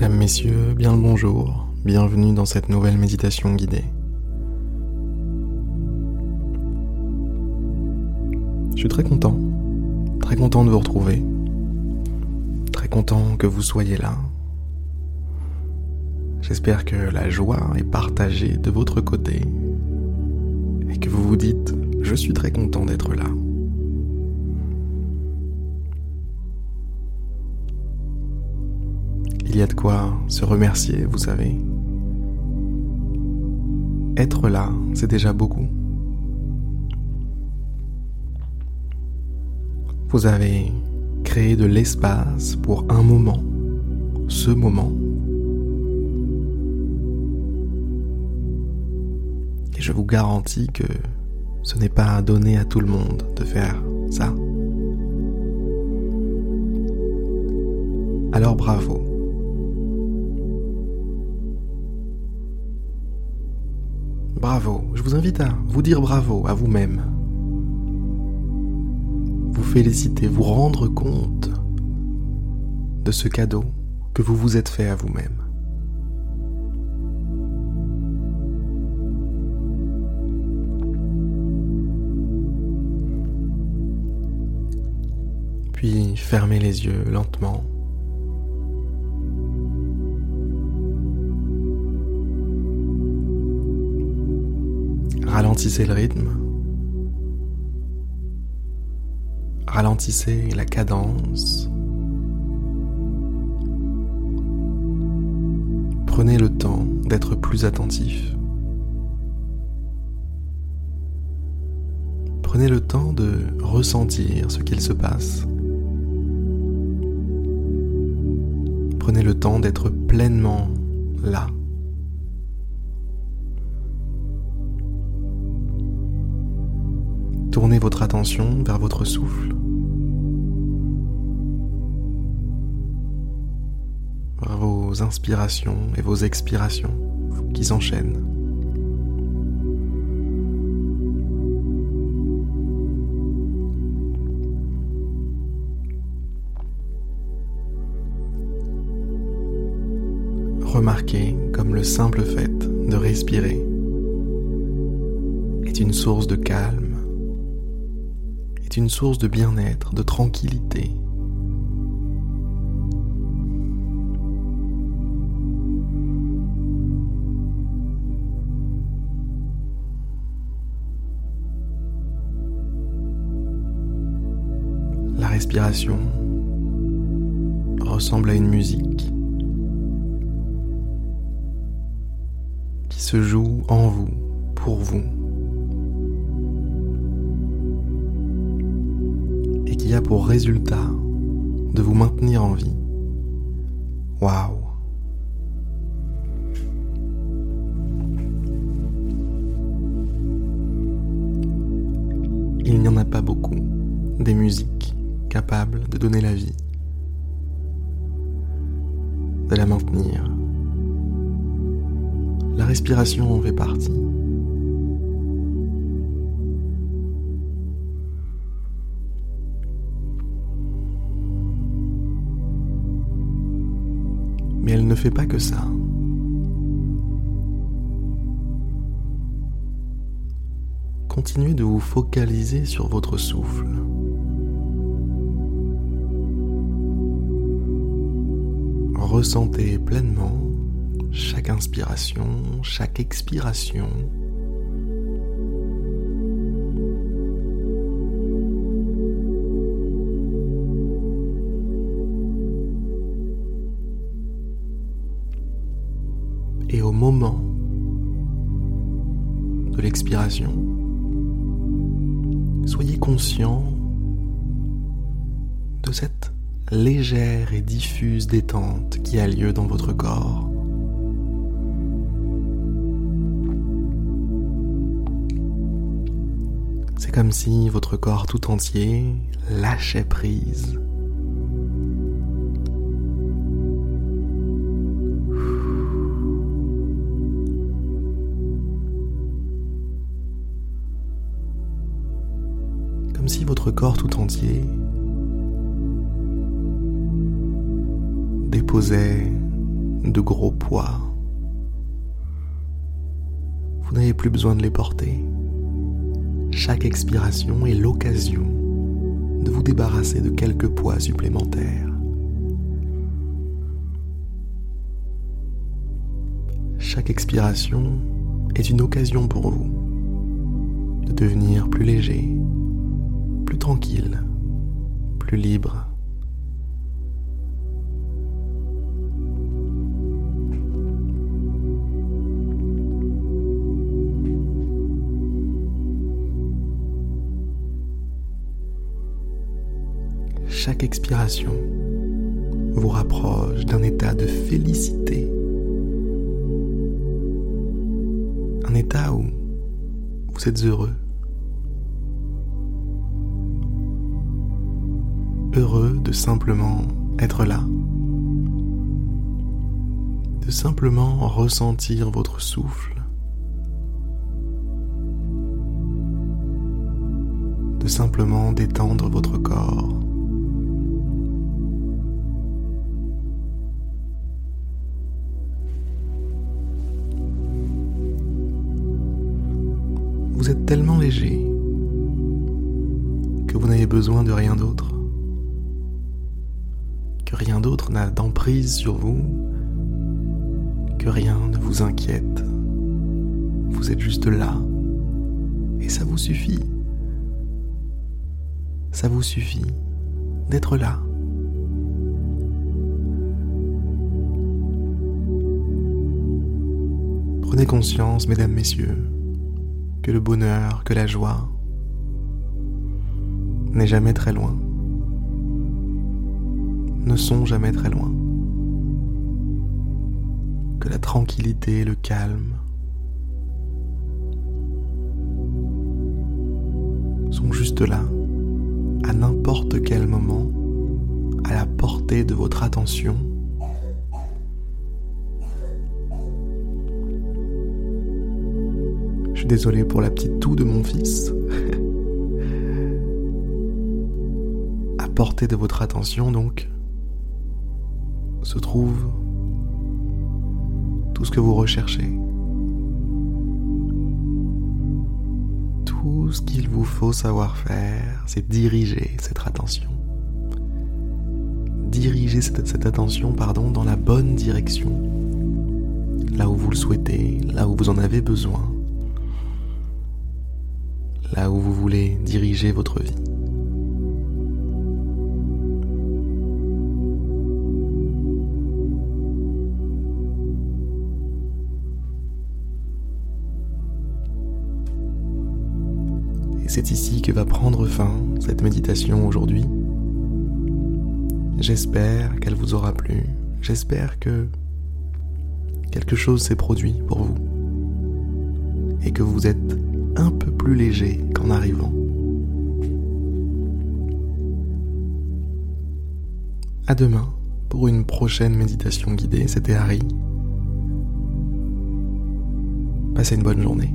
Mesdames, Messieurs, bien le bonjour, bienvenue dans cette nouvelle méditation guidée. Je suis très content, très content de vous retrouver, très content que vous soyez là. J'espère que la joie est partagée de votre côté et que vous vous dites ⁇ Je suis très content d'être là ⁇ Il y a de quoi se remercier, vous savez. Être là, c'est déjà beaucoup. Vous avez créé de l'espace pour un moment, ce moment. Et je vous garantis que ce n'est pas donné à tout le monde de faire ça. Alors bravo. Bravo, je vous invite à vous dire bravo à vous-même. Vous féliciter, vous rendre compte de ce cadeau que vous vous êtes fait à vous-même. Puis fermez les yeux lentement. Ralentissez le rythme. Ralentissez la cadence. Prenez le temps d'être plus attentif. Prenez le temps de ressentir ce qu'il se passe. Prenez le temps d'être pleinement là. Tournez votre attention vers votre souffle, vers vos inspirations et vos expirations qui s'enchaînent. Remarquez comme le simple fait de respirer est une source de calme une source de bien-être, de tranquillité. La respiration ressemble à une musique qui se joue en vous, pour vous. A pour résultat de vous maintenir en vie. Waouh Il n'y en a pas beaucoup des musiques capables de donner la vie, de la maintenir. La respiration en fait partie. Mais elle ne fait pas que ça. Continuez de vous focaliser sur votre souffle. Ressentez pleinement chaque inspiration, chaque expiration l'expiration, soyez conscient de cette légère et diffuse détente qui a lieu dans votre corps. C'est comme si votre corps tout entier lâchait prise votre corps tout entier déposait de gros poids. Vous n'avez plus besoin de les porter. Chaque expiration est l'occasion de vous débarrasser de quelques poids supplémentaires. Chaque expiration est une occasion pour vous de devenir plus léger, tranquille, plus libre. Chaque expiration vous rapproche d'un état de félicité un état où vous êtes heureux. Heureux de simplement être là. De simplement ressentir votre souffle. De simplement détendre votre corps. vous êtes tellement léger que vous n'avez besoin de rien d'autre, rien d'autre n'a d'emprise sur vous, que rien ne vous inquiète. Vous êtes juste là et ça vous suffit. Ça vous suffit d'être là. Prenez conscience, mesdames, messieurs, que le bonheur, que la joie n'est jamais très loin, ne sont jamais très loin, que la tranquillité, le calme sont juste là, à n'importe quel moment, à la portée de votre attention désolé pour la petite toux de mon fils. à portée de votre attention donc se trouve tout ce que vous recherchez. Tout ce qu'il vous faut savoir faire, c'est diriger cette attention. Diriger cette, attention pardon, dans la bonne direction, là où vous le souhaitez, là où vous en avez besoin là où vous voulez diriger votre vie. C'est ici que va prendre fin cette méditation aujourd'hui. J'espère qu'elle vous aura plu. J'espère que quelque chose s'est produit pour vous et que vous êtes un peu plus léger qu'en arrivant. À demain pour une prochaine méditation guidée. C'était Harry. Passez une bonne journée.